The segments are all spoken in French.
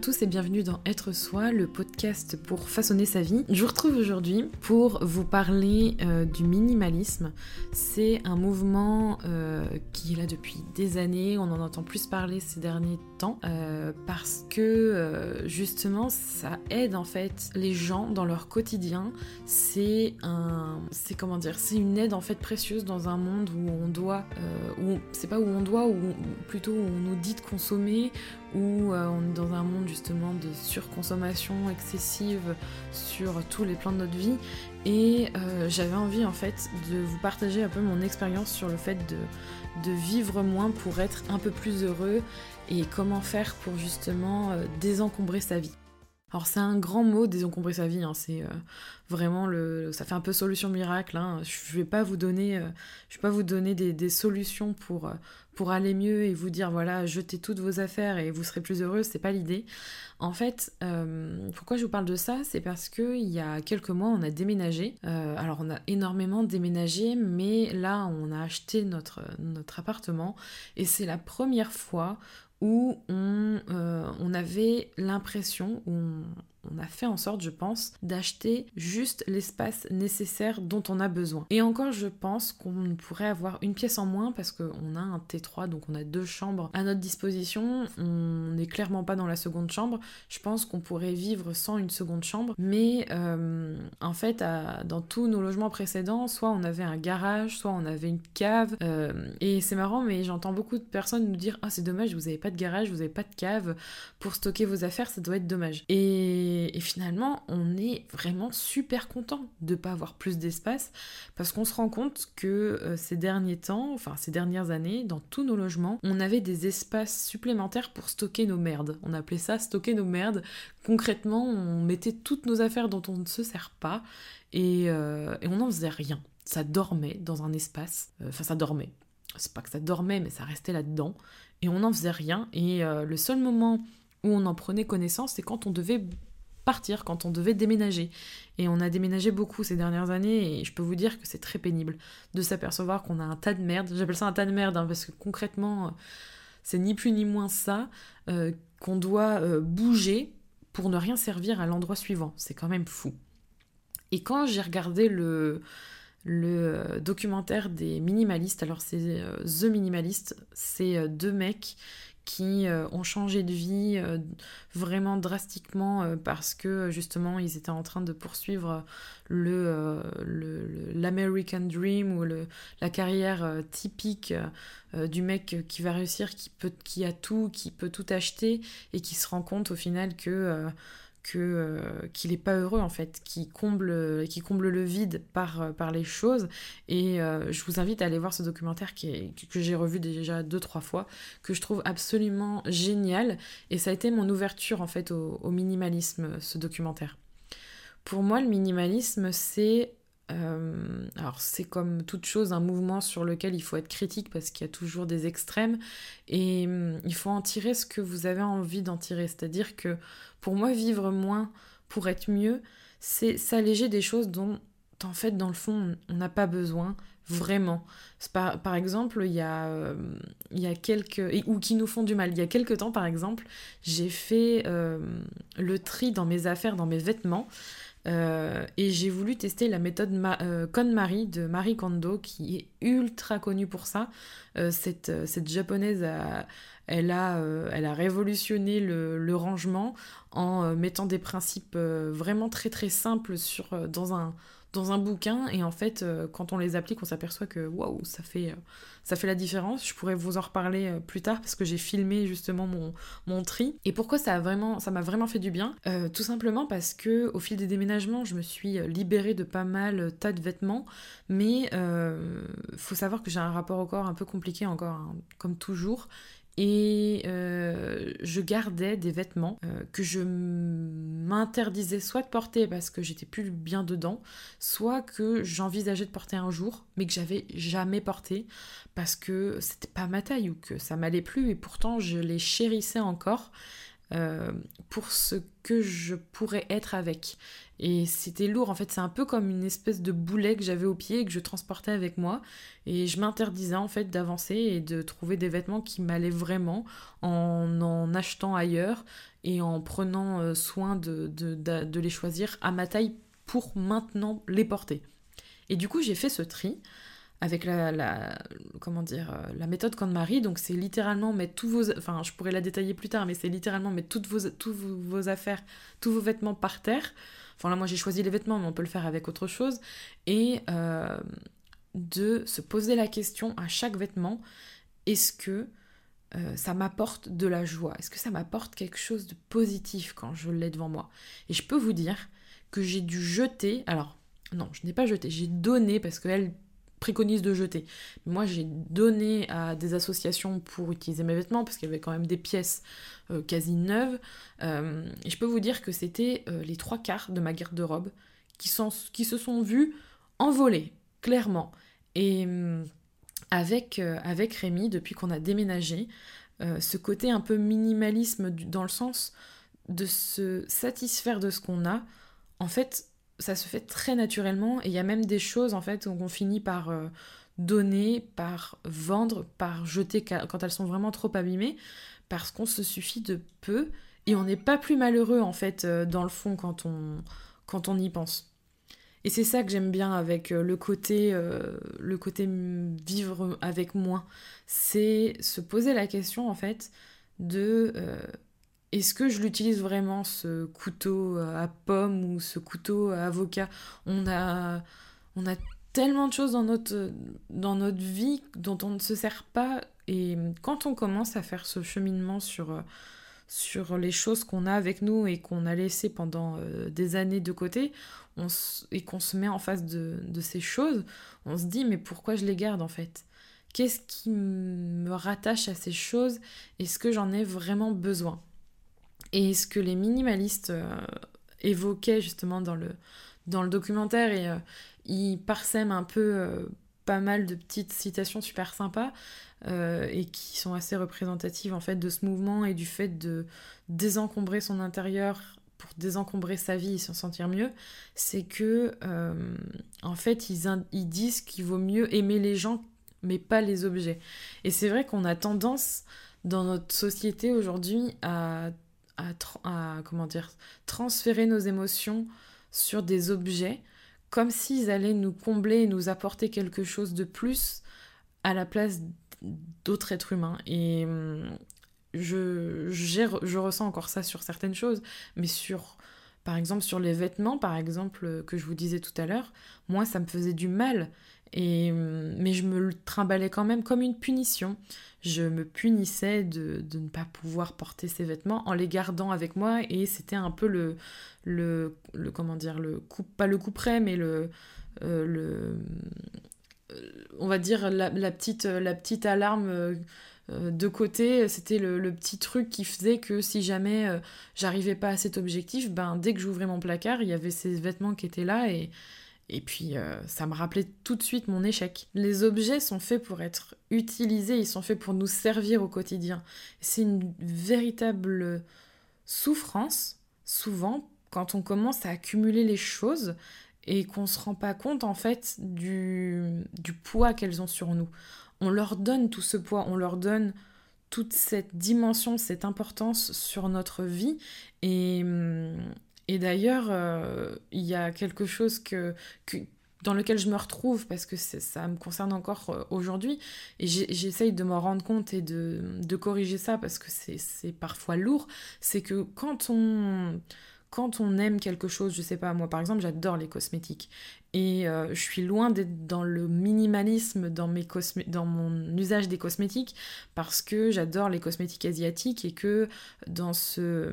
tous et bienvenue dans Être Soi, le podcast pour façonner sa vie. Je vous retrouve aujourd'hui pour vous parler euh, du minimalisme. C'est un mouvement euh, qui est là depuis des années, on en entend plus parler ces derniers euh, parce que justement ça aide en fait les gens dans leur quotidien. C'est un, c'est comment dire, c'est une aide en fait précieuse dans un monde où on doit, où c'est pas où on doit, ou plutôt où on nous dit de consommer, où on est dans un monde justement de surconsommation excessive sur tous les plans de notre vie. Et euh, j'avais envie en fait de vous partager un peu mon expérience sur le fait de, de, vivre moins pour être un peu plus heureux et comment faire pour justement euh, désencombrer sa vie. Alors c'est un grand mot, désencombrer sa vie, hein. c'est euh, vraiment le, ça fait un peu solution miracle. Hein. Je vais pas vous donner, euh, je vais pas vous donner des, solutions pour pour aller mieux et vous dire voilà jetez toutes vos affaires et vous serez plus heureux. C'est pas l'idée. En fait, pourquoi je vous parle de ça, c'est parce que il y a quelques mois on a déménagé. alors on a énormément déménagé, mais là on a acheté notre notre appartement et c'est la première fois où on, euh, on avait l'impression, on, on a fait en sorte, je pense, d'acheter juste l'espace nécessaire dont on a besoin. Et encore, je pense qu'on pourrait avoir une pièce en moins parce qu'on a un T3, donc on a deux chambres à notre disposition. On n'est clairement pas dans la seconde chambre. Je pense qu'on pourrait vivre sans une seconde chambre. Mais euh, en fait, dans tous nos logements précédents, soit on avait un garage, soit on avait une cave. Euh, et c'est marrant, mais j'entends beaucoup de personnes nous dire Ah, c'est dommage, vous n'avez pas de garage, vous n'avez pas de cave pour stocker vos affaires, ça doit être dommage. Et et, finalement, on est vraiment super content de ne pas avoir plus d'espace parce qu'on se rend compte que euh, ces derniers temps, enfin ces dernières années, dans tous nos logements, on avait des espaces supplémentaires pour stocker nos merdes. On appelait ça stocker nos merdes. Concrètement, on mettait toutes nos affaires dont on ne se sert pas et, euh, on n'en faisait rien. Ça dormait dans un espace. Euh, enfin, ça dormait. C'est pas que ça dormait, mais ça restait là-dedans. Et on n'en faisait rien. Et le seul moment où on en prenait connaissance, c'est quand on devait partir quand on devait déménager. Et on a déménagé beaucoup ces dernières années et je peux vous dire que c'est très pénible de s'apercevoir qu'on a un tas de merde. J'appelle ça un tas de merde hein, parce que concrètement, c'est ni plus ni moins ça euh, qu'on doit euh, bouger pour ne rien servir à l'endroit suivant. C'est quand même fou. Et quand j'ai regardé le, le euh, documentaire des minimalistes, alors c'est The Minimalist, c'est deux mecs qui euh, ont changé de vie euh, vraiment drastiquement euh, parce que justement ils étaient en train de poursuivre le, l'American Dream ou le, la carrière typique du mec qui va réussir, qui, peut, qui a tout, qui peut tout acheter et qui se rend compte au final que euh, qu'il n'est pas heureux en fait, qui comble, qui comble le vide par, euh, par les choses. Et euh, je vous invite à aller voir ce documentaire qui que j'ai revu déjà deux trois fois, que je trouve absolument génial. Et ça a été mon ouverture en fait au minimalisme, ce documentaire. Pour moi, le minimalisme, c'est euh, alors c'est comme toute chose un mouvement sur lequel il faut être critique parce qu'il y a toujours des extrêmes et hum, il faut en tirer ce que vous avez envie d'en tirer. C'est-à-dire que pour moi vivre moins pour être mieux, c'est s'alléger des choses dont en fait dans le fond on n'a pas besoin vraiment. Par, exemple, il y, a, euh, quelques... ou qui nous font du mal. Il y a quelques temps, par exemple, j'ai fait euh, le tri dans mes affaires, dans mes vêtements. Euh, et j'ai voulu tester la méthode Ma KonMari de Marie Kondo, qui est ultra connue pour ça. Cette, cette, japonaise, elle, a, révolutionné le, rangement en mettant des principes vraiment très très simples dans un dans un bouquin et en fait euh, quand on les applique on s'aperçoit que waouh ça fait euh, ça fait la différence. Je pourrais vous en reparler euh, plus tard parce que j'ai filmé justement mon, tri. Et pourquoi ça m'a vraiment fait du bien? Tout simplement parce que au fil des déménagements je me suis libérée de pas mal tas de vêtements. Mais faut savoir que j'ai un rapport au corps un peu compliqué encore hein, comme toujours et euh, je gardais des vêtements euh, que je m'interdisais soit de porter parce que j'étais plus bien dedans, soit que j'envisageais de porter un jour, mais que j'avais jamais porté parce que c'était pas ma taille ou que ça m'allait plus et pourtant je les chérissais encore. Euh, pour ce que je pourrais être avec. Et c'était lourd, en fait, c'est un peu comme une espèce de boulet que j'avais au pied et que je transportais avec moi. Et je m'interdisais en fait d'avancer et de trouver des vêtements qui m'allaient vraiment en en achetant ailleurs et en prenant euh, soin de, de, de les choisir à ma taille pour maintenant les porter. Et du coup, j'ai fait ce tri avec la, comment dire euh, la méthode KonMari donc c'est littéralement mettre tous vos enfin je pourrais la détailler plus tard mais c'est littéralement mettre toutes vos tous vos affaires tous vos vêtements par terre. Enfin là moi j'ai choisi les vêtements mais on peut le faire avec autre chose. Et euh, de se poser la question à chaque vêtement est-ce que euh, ça m'apporte de la joie? Est-ce que ça m'apporte quelque chose de positif quand je l'ai devant moi? Et je peux vous dire que j'ai dû jeter, alors non, je n'ai pas jeté, j'ai donné parce qu'elle préconise de jeter. Moi, j'ai donné à des associations pour utiliser mes vêtements parce qu'il y avait quand même des pièces euh, quasi neuves. Euh, et je peux vous dire que c'était euh, les trois quarts de ma garde-robe qui, qui se sont vus envoler, clairement. Et avec, avec Rémi, depuis qu'on a déménagé, ce côté un peu minimalisme dans le sens de se satisfaire de ce qu'on a, en fait, ça se fait très naturellement et il y a même des choses en fait qu'on finit par euh, donner, par vendre, par jeter quand elles sont vraiment trop abîmées parce qu'on se suffit de peu et on n'est pas plus malheureux en fait euh, dans le fond quand on, quand on y pense. Et c'est ça que j'aime bien avec euh, le côté, le côté vivre avec moins. C'est se poser la question en fait de est-ce que je l'utilise vraiment ce couteau à pomme ou ce couteau à avocat? On a, tellement de choses dans notre, dans notre vie dont on ne se sert pas. Et quand on commence à faire ce cheminement sur, les choses qu'on a avec nous et qu'on a laissé pendant euh, des années de côté, et qu'on se met en face de, de ces choses, on se dit mais pourquoi je les garde en fait? Qu'est-ce qui me rattache à ces choses? Est-ce que j'en ai vraiment besoin? Et ce que les minimalistes euh, évoquaient justement dans le, dans le documentaire, et euh, ils parsèment un peu euh, pas mal de petites citations super sympas et qui sont assez représentatives en fait de ce mouvement et du fait de désencombrer son intérieur pour désencombrer sa vie et s'en sentir mieux, c'est que en fait ils, ils disent qu'il vaut mieux aimer les gens mais pas les objets. Et c'est vrai qu'on a tendance dans notre société aujourd'hui à transférer nos émotions sur des objets, comme s'ils allaient nous combler et nous apporter quelque chose de plus à la place d'autres êtres humains. Et hum, je, je ressens encore ça sur certaines choses, mais sur, par exemple, sur les vêtements, par exemple, que je vous disais tout à l'heure, moi, ça me faisait du mal. Et, hum, mais je me le trimballais quand même comme une punition. Je me punissais de, ne pas pouvoir porter ces vêtements en les gardant avec moi. Et c'était un peu le, le, le, comment dire le coup pas le coup près mais le euh, euh, on va dire la, petite la petite alarme euh, de côté, c'était le, le, petit truc qui faisait que si jamais j'arrivais pas à cet objectif, ben dès que j'ouvrais mon placard, il y avait ces vêtements qui étaient là et, et puis, euh, ça me rappelait tout de suite mon échec. Les objets sont faits pour être utilisés, ils sont faits pour nous servir au quotidien. C'est une véritable souffrance, souvent, quand on commence à accumuler les choses et qu'on ne se rend pas compte, en fait, du, du poids qu'elles ont sur nous. On leur donne tout ce poids, on leur donne toute cette dimension, cette importance sur notre vie. Et, hum, et d'ailleurs, euh, il y a quelque chose que, dans lequel je me retrouve parce que ça me concerne encore euh, aujourd'hui et j'essaye de m'en rendre compte et de, corriger ça parce que c'est parfois lourd, c'est que quand on, quand on aime quelque chose, je sais pas, moi par exemple j'adore les cosmétiques et euh, je suis loin d'être dans le minimalisme dans, mes dans mon usage des cosmétiques parce que j'adore les cosmétiques asiatiques et que dans, ce,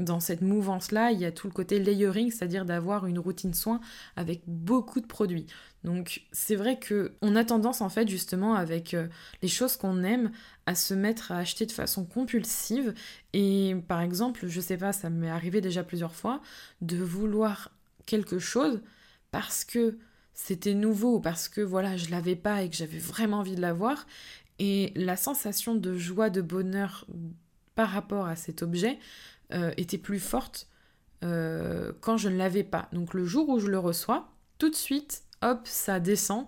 dans cette mouvance-là, il y a tout le côté layering, c'est-à-dire d'avoir une routine soin avec beaucoup de produits. Donc c'est vrai que on a tendance en fait justement avec euh, les choses qu'on aime à se mettre à acheter de façon compulsive et par exemple, je sais pas, ça m'est arrivé déjà plusieurs fois de vouloir quelque chose parce que c'était nouveau ou parce que voilà, je l'avais pas et que j'avais vraiment envie de l'avoir. Et la sensation de joie, de bonheur par rapport à cet objet euh, était plus forte euh, quand je ne l'avais pas. Donc le jour où je le reçois, tout de suite, hop, ça descend.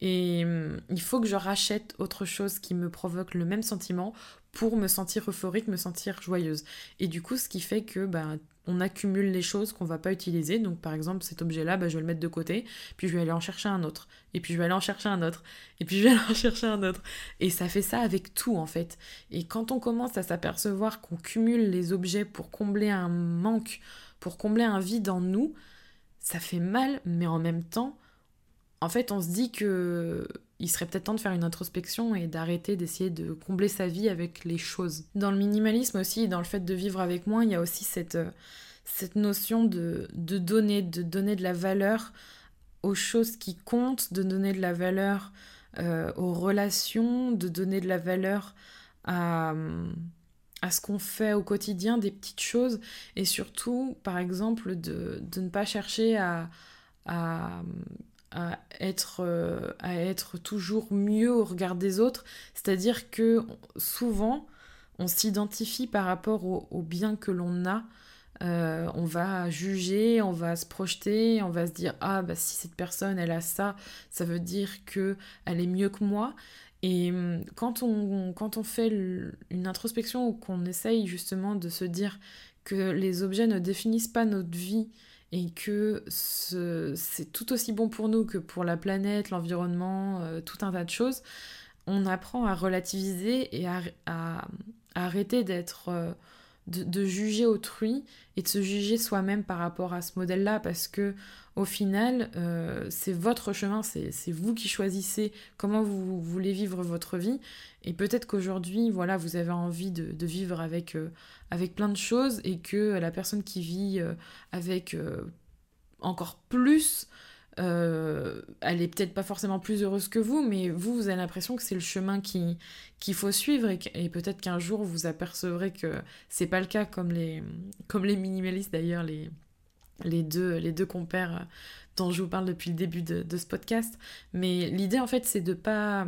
Et hum, il faut que je rachète autre chose qui me provoque le même sentiment pour me sentir euphorique, me sentir joyeuse. Et du coup, ce qui fait que bah, on accumule les choses qu'on va pas utiliser. Donc par exemple, cet objet-là, bah, je vais le mettre de côté, puis je vais aller en chercher un autre, et puis je vais aller en chercher un autre, et puis je vais aller en chercher un autre. Et ça fait ça avec tout en fait. Et quand on commence à s'apercevoir qu'on cumule les objets pour combler un manque, pour combler un vide en nous, ça fait mal, mais en même temps, en fait, on se dit que il serait peut-être temps de faire une introspection et d'arrêter d'essayer de combler sa vie avec les choses. Dans le minimalisme aussi, dans le fait de vivre avec moins, il y a aussi cette, euh, cette notion de, de donner, de donner de la valeur aux choses qui comptent, de donner de la valeur euh, aux relations, de donner de la valeur à, à ce qu'on fait au quotidien, des petites choses, et surtout, par exemple, de, de ne pas chercher à, à à être, euh, à être toujours mieux au regard des autres. C'est-à-dire que souvent, on s'identifie par rapport au, bien que l'on a. Euh, on va juger, on va se projeter, on va se dire ah bah si cette personne elle a ça, ça veut dire que elle est mieux que moi. Et hum, quand on, quand on fait une introspection ou qu'on essaye justement de se dire que les objets ne définissent pas notre vie, et que c'est tout aussi bon pour nous que pour la planète, l'environnement, euh, tout un tas de choses, on apprend à relativiser et à, arrêter d'être... De, juger autrui et de se juger soi-même par rapport à ce modèle-là parce que au final euh, c'est votre chemin, c'est vous qui choisissez comment vous, voulez vivre votre vie. Et peut-être qu'aujourd'hui voilà vous avez envie de, vivre avec, euh, avec plein de choses et que la personne qui vit euh, avec encore plus euh, elle est peut-être pas forcément plus heureuse que vous, mais vous, vous avez l'impression que c'est le chemin qu'il faut suivre et, peut-être qu'un jour vous apercevrez que c'est pas le cas, comme les, comme les minimalistes d'ailleurs, les, les, deux, les deux compères dont je vous parle depuis le début de, de ce podcast. Mais l'idée en fait, c'est de pas,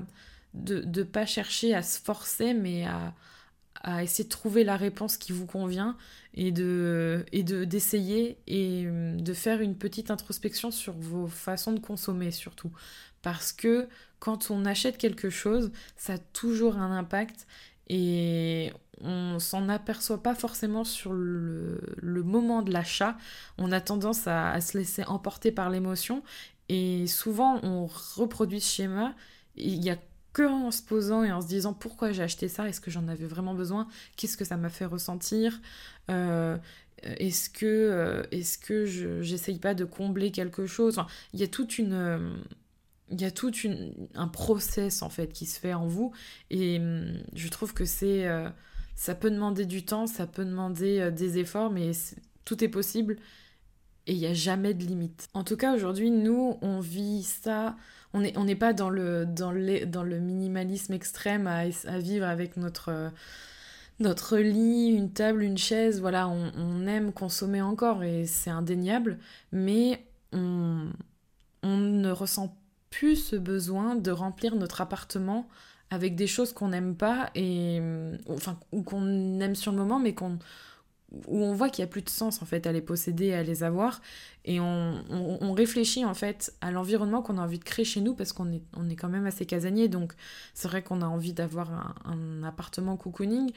de, de pas chercher à se forcer, mais à, à essayer de trouver la réponse qui vous convient et de et de d'essayer et hum, de faire une petite introspection sur vos façons de consommer surtout. Parce que quand on achète quelque chose ça a toujours un impact et on s'en aperçoit pas forcément sur le, le moment de l'achat. On a tendance à, se laisser emporter par l'émotion et souvent on reproduit ce schéma. Il y a que en se posant et en se disant pourquoi j'ai acheté ça, est-ce que j'en avais vraiment besoin, qu'est-ce que ça m'a fait ressentir, euh, est-ce que, euh, est-ce j'essaye pas de combler quelque chose, il y a toute une... y a tout un process en fait qui se fait en vous et hum, je trouve que c'est euh, ça peut demander du temps, ça peut demander des efforts mais tout est possible et il n'y a jamais de limite. En tout cas aujourd'hui nous on vit ça on n'est on pas dans le, dans, dans le minimalisme extrême à, vivre avec notre, notre lit, une table, une chaise. Voilà, on, aime consommer encore et c'est indéniable, mais on, on ne ressent plus ce besoin de remplir notre appartement avec des choses qu'on n'aime pas et enfin ou qu'on aime sur le moment mais qu'on où on voit qu'il n'y a plus de sens en fait à les posséder, à les avoir, et on, réfléchit en fait à l'environnement qu'on a envie de créer chez nous parce qu'on est, quand même assez casanier, donc c'est vrai qu'on a envie d'avoir un, appartement cocooning,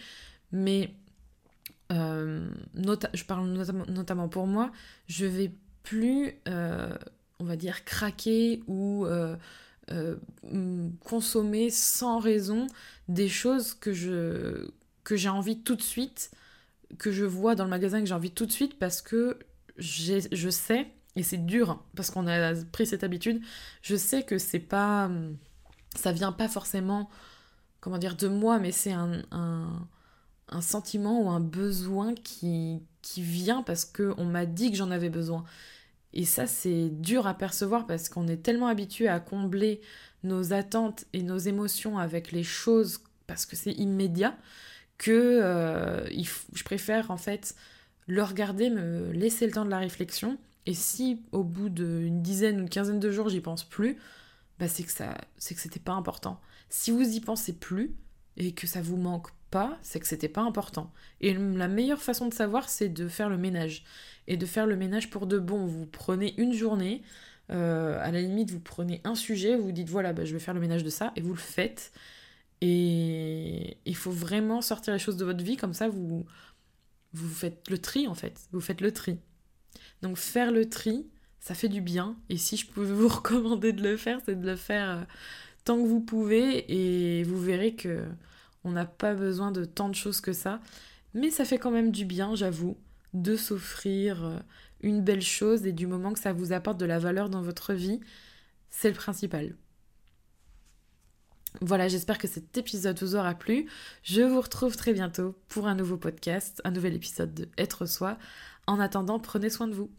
mais euh, je parle notamment, pour moi, je vais plus, euh, on va dire, craquer ou euh, consommer sans raison des choses que j'ai envie tout de suite que je vois dans le magasin que j'ai envie tout de suite parce que je sais, et c'est dur hein, parce qu'on a pris cette habitude, je sais que c'est pas. Ça vient pas forcément, comment dire, de moi, mais c'est un, un, sentiment ou un besoin qui, qui vient parce qu'on m'a dit que j'en avais besoin. Et ça, c'est dur à percevoir parce qu'on est tellement habitué à combler nos attentes et nos émotions avec les choses parce que c'est immédiat que euh, je préfère en fait le regarder, me laisser le temps de la réflexion. Et si au bout d'une dizaine ou une quinzaine de jours j'y pense plus, bah c'est que ça, c'est que c'était pas important. Si vous y pensez plus et que ça vous manque pas, c'est que c'était pas important. Et la meilleure façon de savoir, c'est de faire le ménage. Et de faire le ménage pour de bon. Vous prenez une journée, euh, à la limite, vous prenez un sujet, vous dites voilà, bah, je vais faire le ménage de ça, et vous le faites. Et il faut vraiment sortir les choses de votre vie, comme ça vous, vous faites le tri en fait. Vous faites le tri. Donc faire le tri, ça fait du bien. Et si je pouvais vous recommander de le faire, c'est de le faire euh, tant que vous pouvez. Et vous verrez que on n'a pas besoin de tant de choses que ça. Mais ça fait quand même du bien, j'avoue, de s'offrir euh, une belle chose et du moment que ça vous apporte de la valeur dans votre vie, c'est le principal. Voilà, j'espère que cet épisode vous aura plu. Je vous retrouve très bientôt pour un nouveau podcast, un nouvel épisode de Être Soi. En attendant, prenez soin de vous.